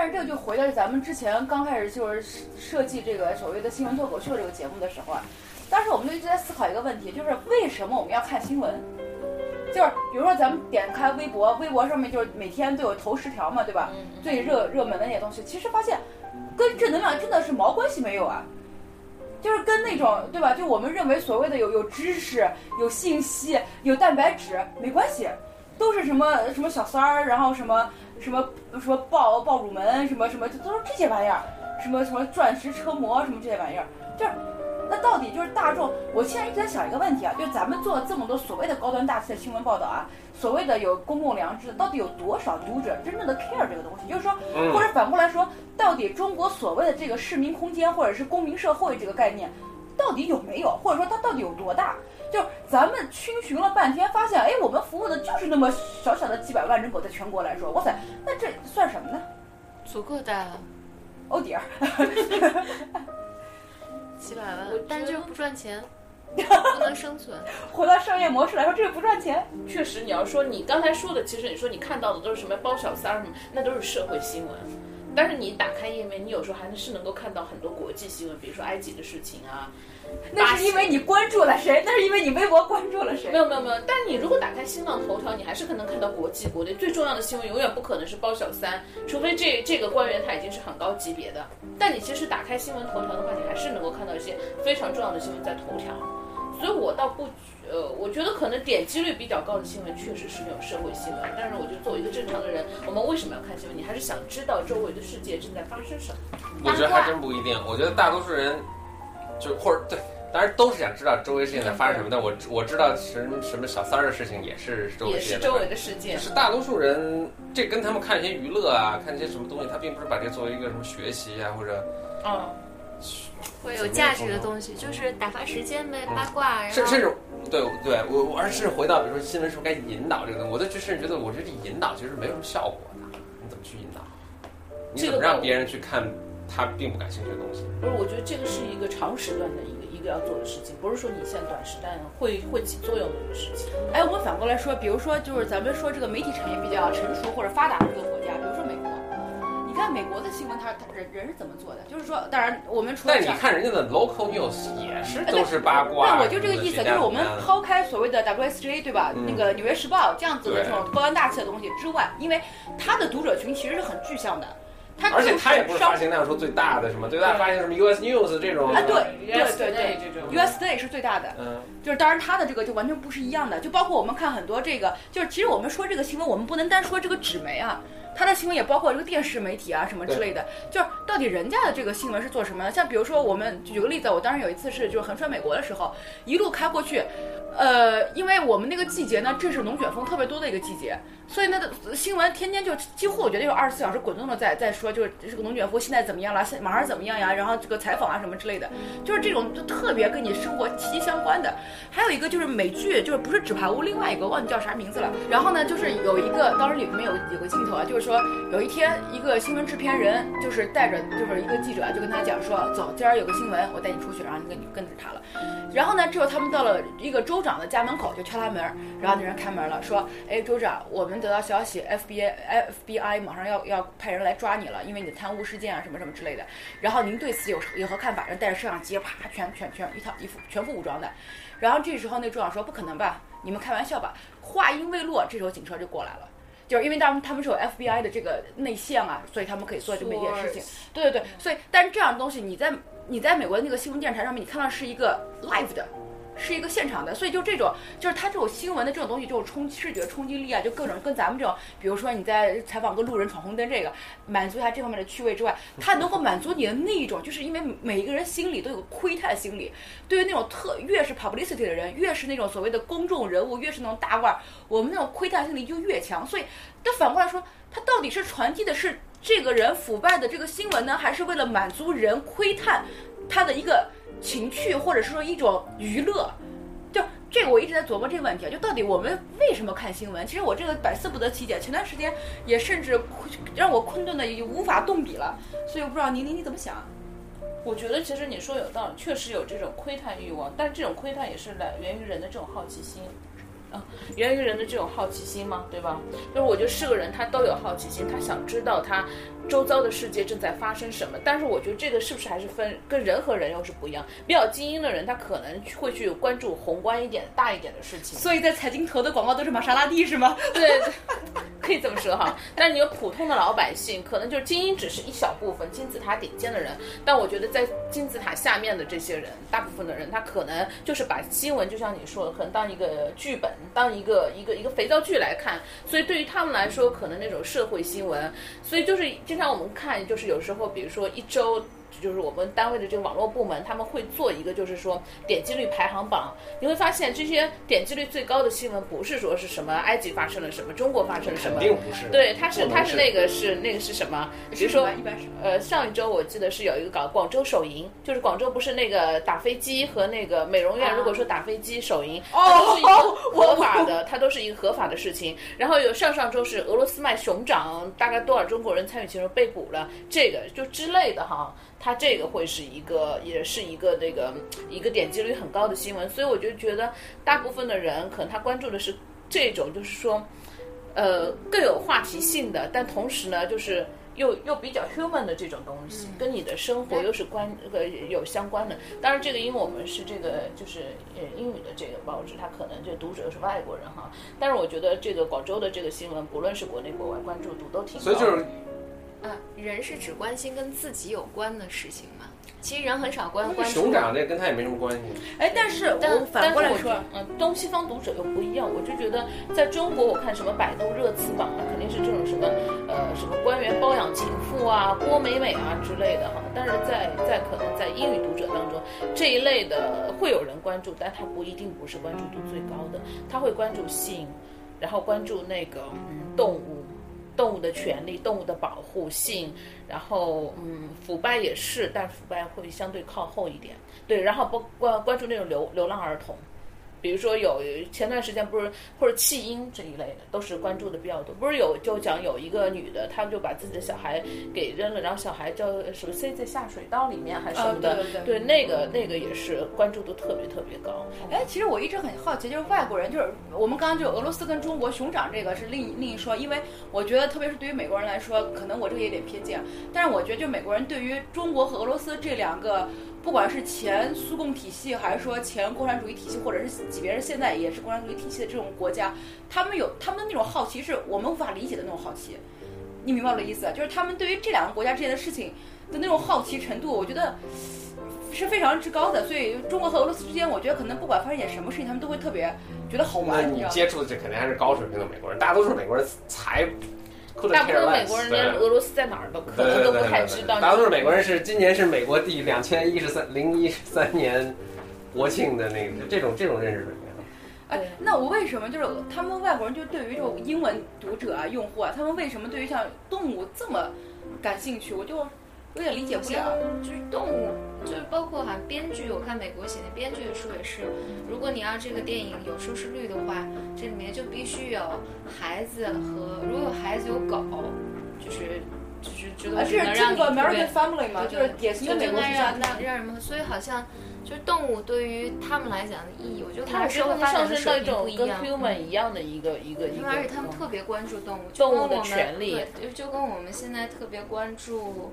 但是这个就回到咱们之前刚开始就是设计这个所谓的新闻脱口秀这个节目的时候啊，当时我们就一直在思考一个问题，就是为什么我们要看新闻？就是比如说咱们点开微博，微博上面就是每天都有头十条嘛，对吧？最热热门的那些东西，其实发现跟正能量真的是毛关系没有啊。就是跟那种对吧？就我们认为所谓的有有知识、有信息、有蛋白质没关系，都是什么什么小三儿，然后什么什么什么爆爆乳门，什么什么，就都是这些玩意儿，什么什么钻石车模，什么这些玩意儿，就是那到底就是大众？我现在一直在想一个问题啊，就咱们做了这么多所谓的高端大气的新闻报道啊，所谓的有公共良知，到底有多少读者真正的 care 这个东西？就是说，或者反过来说，到底中国所谓的这个市民空间或者是公民社会这个概念，到底有没有？或者说它到底有多大？就咱们逡巡了半天，发现，哎，我们服务的就是那么小小的几百万人口，在全国来说，哇塞，那这算什么呢？足够大了，哦点儿，几百万，但就是不赚钱，不能生存。回到商业模式来说，这个不赚钱。确实，你要说你刚才说的，其实你说你看到的都是什么包小三儿什么，那都是社会新闻。但是你打开页面，你有时候还是能够看到很多国际新闻，比如说埃及的事情啊。那是因为你关注了谁？那是因为你微博关注了谁？没有没有没有。但你如果打开新浪头条，你还是可能看到国际、国内最重要的新闻，永远不可能是包小三，除非这这个官员他已经是很高级别的。但你其实打开新闻头条的话，你还是能够看到一些非常重要的新闻在头条。所以我倒不，呃，我觉得可能点击率比较高的新闻确实是那种社会新闻。但是我觉得作为一个正常的人，我们为什么要看新闻？你还是想知道周围的世界正在发生什么。我觉得还真不一定。我觉得大多数人，就或者对。当然都是想知道周围事情在发生什么，但我我知道什么什么小三儿的事情也是周围也是周围的事件。是大多数人，这跟他们看一些娱乐啊，看一些什么东西，他并不是把这作为一个什么学习啊或者，嗯，会有价值的东西，就是打发时间呗，八卦。甚甚至对对，我我而是回到比如说新闻是不是该引导这个东西，我都甚至觉得我觉得这引导其实没有什么效果的，你怎么去引导？你怎么让别人去看他并不感兴趣的东西？不是，我觉得这个是一个长时段的一个。一个要做的事情，不是说你现在短时段会会起作用的一个事情。哎，我们反过来说，比如说，就是咱们说这个媒体产业比较成熟或者发达的看美国的新闻，他他人人是怎么做的？就是说，当然我们除了但你看人家的 local news 也是都是八卦。对，我就这个意思，就是我们抛开所谓的 WSJ 对吧？那个纽约时报这样子的这种高端大气的东西之外，因为它的读者群其实是很具象的。而且他也不是发行量说最大的什么，最大发行什么 US News 这种啊，对对对对，这种。US Day 是最大的，嗯，就是当然它的这个就完全不是一样的，就包括我们看很多这个，就是其实我们说这个新闻，我们不能单说这个纸媒啊，它的新闻也包括这个电视媒体啊什么之类的，就是到底人家的这个新闻是做什么的？像比如说我们举个例子，我当时有一次是就是横穿美国的时候，一路开过去，呃，因为我们那个季节呢，正是龙卷风特别多的一个季节。所以那个新闻天天就几乎我觉得有二十四小时滚动的在在说，就是这个龙卷风现在怎么样了，现马上怎么样呀？然后这个采访啊什么之类的，就是这种就特别跟你生活息息相关的。还有一个就是美剧，就是不是纸牌屋，另外一个忘记叫啥名字了。然后呢，就是有一个当时里面有有个镜头啊，就是说有一天一个新闻制片人就是带着就是一个记者就跟他讲说，走，今儿有个新闻，我带你出去，然后你跟你跟着他了。然后呢，之后他们到了一个州长的家门口，就敲他门，然后那人开门了，说，哎，州长，我们。得到消息，FBI，FBI 马上要要派人来抓你了，因为你的贪污事件啊，什么什么之类的。然后您对此有有何看法？人带着摄像机，啪，全全全一套一副全副武装的。然后这时候那州长说：“不可能吧？你们开玩笑吧？”话音未落，这时候警车就过来了，就是因为他们他们是有 FBI 的这个内线啊，所以他们可以做这么一件事情。对对对，所以但是这样的东西，你在你在美国的那个新闻电视台上面，你看到是一个 live 的。是一个现场的，所以就这种，就是他这种新闻的这种东西，这种冲视觉冲击力啊，就各种跟咱们这种，比如说你在采访个路人闯红灯，这个满足一下这方面的趣味之外，它能够满足你的那一种，就是因为每一个人心里都有窥探心理，对于那种特越是 publicity 的人，越是那种所谓的公众人物，越是那种大腕，我们那种窥探心理就越强。所以，但反过来说，他到底是传递的是这个人腐败的这个新闻呢，还是为了满足人窥探他的一个？情趣，或者是说一种娱乐，就这个我一直在琢磨这个问题啊，就到底我们为什么看新闻？其实我这个百思不得其解。前段时间也甚至让我困顿的已无法动笔了，所以我不知道宁宁你怎么想？我觉得其实你说有道理，确实有这种窥探欲望，但这种窥探也是来源于人的这种好奇心。源于人的这种好奇心嘛，对吧？就是我觉得是个人，他都有好奇心，他想知道他周遭的世界正在发生什么。但是我觉得这个是不是还是分跟人和人又是不一样？比较精英的人，他可能会去关注宏观一点、大一点的事情。所以在财经投的广告都是玛莎拉蒂是吗？对，可以这么说哈。但你有普通的老百姓，可能就是精英只是一小部分，金字塔顶尖的人。但我觉得在金字塔下面的这些人，大部分的人，他可能就是把新闻，就像你说的，可能当一个剧本，当一个一个一个肥皂剧来看。所以对于他们来说，可能那种社会新闻，所以就是经常我们看，就是有时候，比如说一周。就是我们单位的这个网络部门，他们会做一个，就是说点击率排行榜。你会发现，这些点击率最高的新闻，不是说是什么埃及发生了什么，中国发生了什么，定不是。对，他是他是那个是那个是什么？比如说呃，上一周我记得是有一个搞广州首银，就是广州不是那个打飞机和那个美容院，如果说打飞机首银，它都是一个 合法的，它都是一个合法的事情。然后有上上周是俄罗斯卖熊掌，大概多少中国人参与其中被捕了，这个就之类的哈。它这个会是一个，也是一个那个一个点击率很高的新闻，所以我就觉得大部分的人可能他关注的是这种，就是说，呃，更有话题性的，但同时呢，就是又又比较 human 的这种东西，跟你的生活又是关呃有相关的。当然，这个因为我们是这个就是呃英语的这个报纸，它可能这读者是外国人哈。但是我觉得这个广州的这个新闻，不论是国内国外，关注度都挺高。所以就是。啊，人是只关心跟自己有关的事情吗？其实人很少关关注。熊掌这跟他也没什么关系。哎，但是我反过来说，嗯，东西方读者又不一样。我就觉得，在中国，我看什么百度热词榜啊，肯定是这种什么呃什么官员包养情妇啊、郭美美啊之类的哈。但是在在可能在英语读者当中，这一类的会有人关注，但他不一定不是关注度最高的。他会关注性，然后关注那个嗯动物。动物的权利、动物的保护性，然后嗯，腐败也是，但腐败会相对靠后一点。对，然后不关关注那种流流浪儿童。比如说有前段时间不是或者弃婴这一类的，都是关注的比较多。不是有就讲有一个女的，她就把自己的小孩给扔了，然后小孩叫什么塞在下水道里面还是什么的，对那个那个也是关注度特别特别高。哎，其实我一直很好奇，就是外国人，就是我们刚刚就俄罗斯跟中国熊掌这个是另另一说，因为我觉得特别是对于美国人来说，可能我这个有点偏见，但是我觉得就美国人对于中国和俄罗斯这两个。不管是前苏共体系，还是说前共产主义体系，或者是即便是现在也是共产主义体系的这种国家，他们有他们的那种好奇，是我们无法理解的那种好奇。你明白我的意思？就是他们对于这两个国家之间的事情的那种好奇程度，我觉得是非常之高的。所以中国和俄罗斯之间，我觉得可能不管发生点什么事情，他们都会特别觉得好玩。你接触的这肯定还是高水平的美国人，大多数美国人才。大部分美国人连俄罗斯在哪儿都可能都不太知道。大多数美国人是今年是美国第两千一十三零一三年国庆的那个这种这种认识水平。哎，那我为什么就是他们外国人就对于这种英文读者啊用户啊，他们为什么对于像动物这么感兴趣？我就。有点理解不了，就是动物，就是包括哈编剧，我看美国写的编剧的书也是，如果你要这个电影有收视率的话，这里面就必须有孩子和如果有孩子有狗，就是就是觉得是能让你 American Family 嘛，就是典型的美国让让让人们，所以好像就是动物对于他们来讲的意义，我觉得他们社会发展的水平不一样，跟 human 一样的一个一个一个，而且他们特别关注动物，动物的权利，就就跟我们现在特别关注。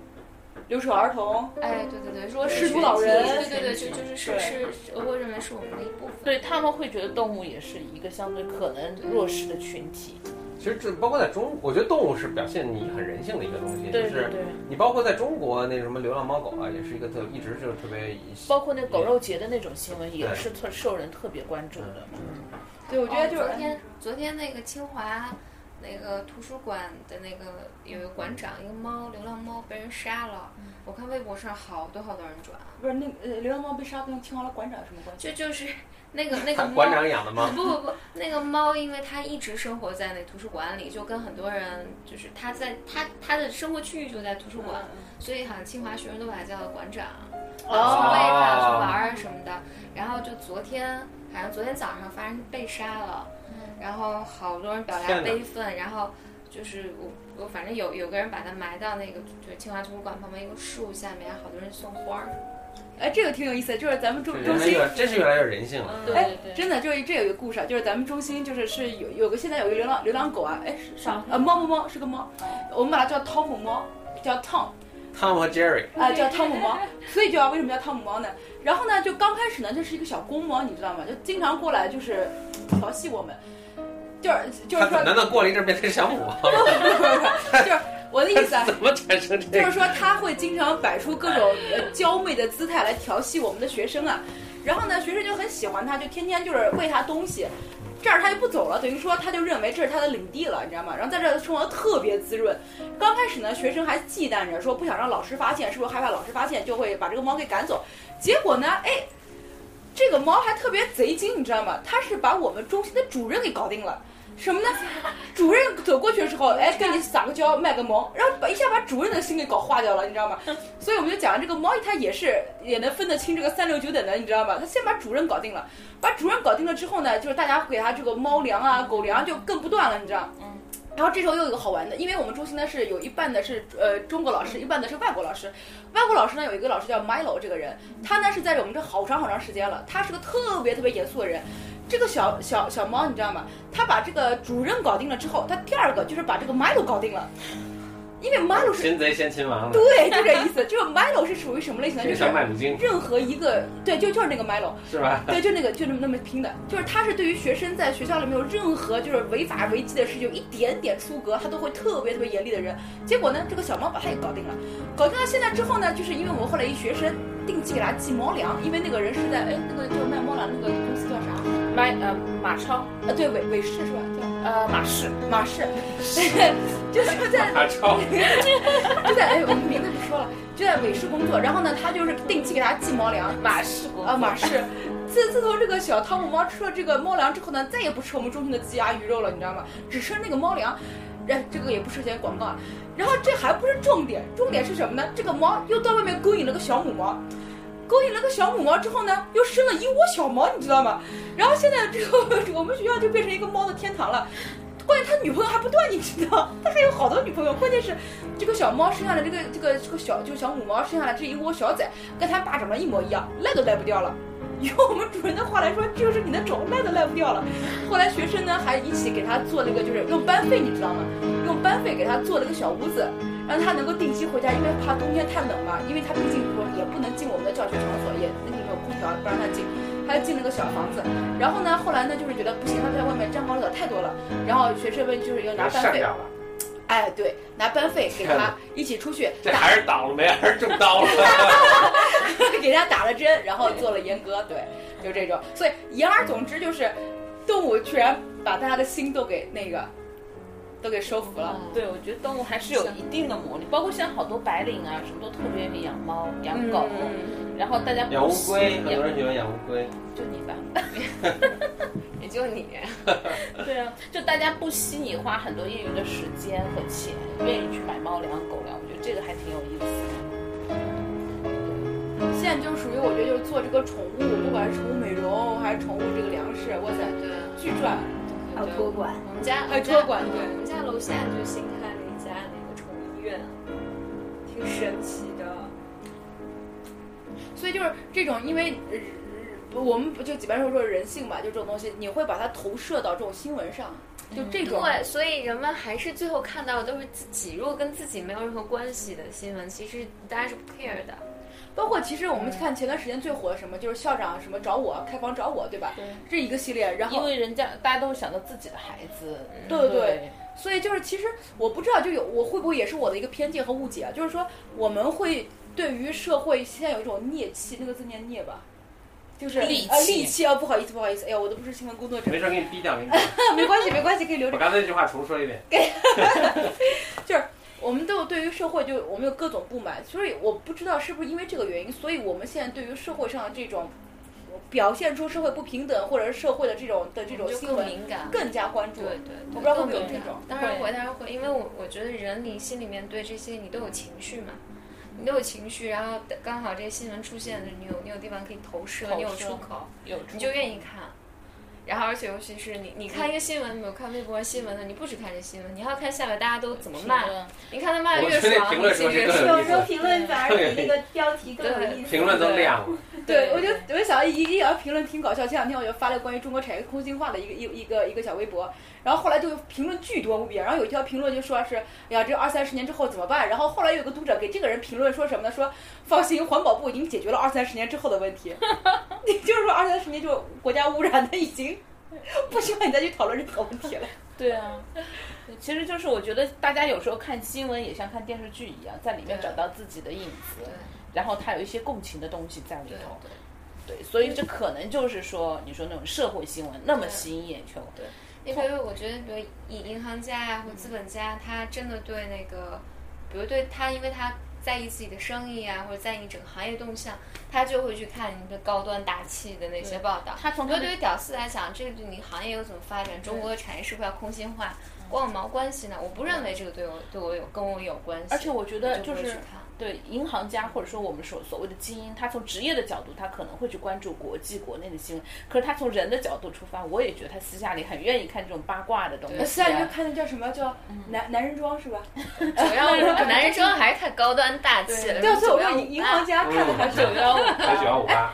留守儿童，哎，对对对，说失独老人，对对对，就就是是是，我会认为是我们的一部分。对他们会觉得动物也是一个相对可能弱势的群体。其实这包括在中，我觉得动物是表现你很人性的一个东西，就是你包括在中国那什么流浪猫狗啊，也是一个特一直就特别。包括那狗肉节的那种新闻也是特受人特别关注的。嗯，对，我觉得就是昨天昨天那个清华。那个图书馆的那个有一个馆长，一个猫，流浪猫被人杀了。我看微博上好多好多人转。不是那呃，流浪猫被杀跟清华的馆长有什么关系？就就是那个那个猫。馆长养的吗？不不不，那个猫因为它一直生活在那图书馆里，就跟很多人就是它在它它的生活区域就在图书馆，所以好像清华学生都把它叫馆长，去喂它去玩儿什么的。然后就昨天，好像昨天早上发生被杀了。然后好多人表达悲愤，然后就是我我反正有有个人把它埋到那个就是清华图书馆旁边一个树下面，好多人送花儿，哎，这个挺有意思的，就是咱们中中心真是越来越人性了。哎对对对，真的就是这有一个故事啊，就是咱们中心就是是有有个现在有一个流浪流浪狗啊，哎是少呃猫猫。猫是个猫，我们把它叫汤姆猫，叫 Tom 汤姆和 Jerry，啊、叫汤姆猫，所以叫为什么叫汤姆猫呢？然后呢，就刚开始呢，这是一个小公猫，你知道吗？就经常过来就是调戏我们，就是就是说，他难道过了一阵变成小母猫？就是我的意思 啊，怎么产生这个？就是说他会经常摆出各种呃娇媚的姿态来调戏我们的学生啊，然后呢，学生就很喜欢他，就天天就是喂他东西，这儿他就不走了，等于说他就认为这是他的领地了，你知道吗？然后在这儿生活特别滋润。刚开始呢，学生还忌惮着说不想让老师发现，是不是害怕老师发现就会把这个猫给赶走？结果呢，哎，这个猫还特别贼精，你知道吗？它是把我们中心的主任给搞定了。什么呢？主任走过去的时候，哎，跟你撒个娇，卖个萌，然后把一下把主任的心给搞化掉了，你知道吗？所以我们就讲这个猫，它也是也能分得清这个三六九等的，你知道吗？它先把主任搞定了，把主任搞定了之后呢，就是大家给它这个猫粮啊、狗粮就更不断了，你知道？嗯。然后这时候又有一个好玩的，因为我们中心呢是有一半的是呃中国老师，一半的是外国老师。外国老师呢有一个老师叫 Milo 这个人，他呢是在我们这好长好长时间了，他是个特别特别严肃的人。这个小小小猫你知道吗？他把这个主任搞定了之后，他第二个就是把这个 Milo 搞定了，因为 Milo 是擒贼先擒王的，对，就这意思。就是 Milo 是属于什么类型的？就是任何一个对，就就是那个 Milo，是吧？对，就那个就那么那么拼的，就是他是对于学生在学校里面有任何就是违法违纪的事情，有一点点出格，他都会特别特别严厉的人。结果呢，这个小猫把他也搞定了，搞定了。现在之后呢，就是因为我们后来一学生定期给他寄猫粮，因为那个人是在哎那个就卖猫粮那个公司叫啥？买呃马超啊，对，伟伟士是吧？叫呃马氏马氏，就是在马超，就在哎，我们名字不说了，就在伟士工作。然后呢，他就是定期给他寄猫粮，马氏公啊，马氏。自自从这个小汤姆猫吃了这个猫粮之后呢，再也不吃我们中心的鸡鸭鱼肉了，你知道吗？只吃那个猫粮。哎，这个也不涉嫌广告啊。然后这还不是重点，重点是什么呢？这个猫又到外面勾引了个小母猫，勾引了个小母猫之后呢，又生了一窝小猫，你知道吗？然后现在这个 我们学校就变成一个猫的天堂了。关键他女朋友还不断，你知道，他还有好多女朋友。关键是，这个小猫生下来，这个这个这个小就小母猫生下来这一窝小崽，跟他爸长得一模一样，赖都赖不掉了。用我们主人的话来说，这就是你的种，赖都赖不掉了。后来学生呢还一起给他做了一个，就是用班费，你知道吗？用班费给他做了个小屋子，让他能够定期回家，因为怕冬天太冷嘛。因为他毕竟说也不能进我们的教学场所，也那里面有空调，不让他进。他进了个小房子，然后呢，后来呢，就是觉得不行，他在外面沾光惹太多了，然后学生们就是要拿班费，哎，对，拿班费给他一起出去这，还是倒了霉，还是中刀了？给他打了针，然后做了阉割，对，就这种。所以言而总之就是，动物居然把大家的心都给那个，都给收服了。对，我觉得动物还是有一定的魔力，包括现在好多白领啊，什么都特别愿意养猫、养狗，嗯然后大家养乌龟，很多养人喜欢养乌龟。就你吧，也就你。对啊，就大家不惜你花很多业余的时间和钱，愿意去买猫粮、狗粮，我觉得这个还挺有意思的。现在就属于我觉得就是做这个宠物，不管是宠物美容还是宠物这个粮食，哇塞，对，巨赚。还有托管，我们家还有托管对我们家楼下就新开了一家那个宠物医院，挺神奇的。所以就是这种，因为、呃我们不就几般说说人性吧，就这种东西，你会把它投射到这种新闻上，就这种。对，所以人们还是最后看到的都是自己，如果跟自己没有任何关系的新闻，其实大家是不 care 的。包括其实我们看前段时间最火的什么，就是校长什么找我开房找我，对吧？对，这一个系列，然后因为人家大家都会想到自己的孩子，对对对，所以就是其实我不知道，就有我会不会也是我的一个偏见和误解啊？就是说我们会对于社会现在有一种戾气，那个字念戾吧，就是戾啊气戾气啊，不好意思不好意思，哎呀，我都不是新闻工作者没，事，给你低调，给你。没关系没关系，可以留着。我刚才那句话重说一遍。就是我们都有对于社会就我们有各种不满，所以我不知道是不是因为这个原因，所以我们现在对于社会上的这种表现出社会不平等或者是社会的这种的这种更新闻。更加关注。对对对，我不知道会不会有这种当然会，当然会，因为我我觉得人你心里面对这些你都有情绪嘛，你都有情绪，然后刚好这些新闻出现，你有你有地方可以投射，你有出口，有你就愿意看。然后，而且尤其是你，你看一个新闻，没有看微博新闻的，你不只看这新闻，你还要看下面大家都怎么骂。你看他骂的越爽，评论心越爽。有时候评论反而比那个标题更有意思。评论都亮了。对，我就我就想一一条评论挺搞笑。前两天我就发了关于中国产业空心化的一个一一个一个小微博，然后后来就评论巨多无比。然后有一条评论就说是，哎呀，这二三十年之后怎么办？然后后来有个读者给这个人评论说什么呢？说放心，环保部已经解决了二三十年之后的问题。就是说二三十年就国家污染的已经。不需要你再去讨论任何问题了。对啊，其实就是我觉得大家有时候看新闻也像看电视剧一样，在里面找到自己的影子，然后它有一些共情的东西在里头。对，所以这可能就是说，你说那种社会新闻那么吸引眼球。对，因为我觉得，比如以银行家呀或资本家，他真的对那个，比如对他，因为他。在意自己的生意啊，或者在意整个行业动向，他就会去看你的高端大气的那些报道。他从对于屌丝来讲，这个对你行业有怎么发展，中国的产业是不是要空心化，关我毛关系呢？我不认为这个对我对我有跟我有关系。而且我觉得就是。对银行家或者说我们所所谓的精英，他从职业的角度，他可能会去关注国际国内的新闻。可是他从人的角度出发，我也觉得他私下里很愿意看这种八卦的东西。私下里看的叫什么叫男男人装是吧？主要男人装还是太高端大气了。对，所以我说银行家看的还是九幺五八。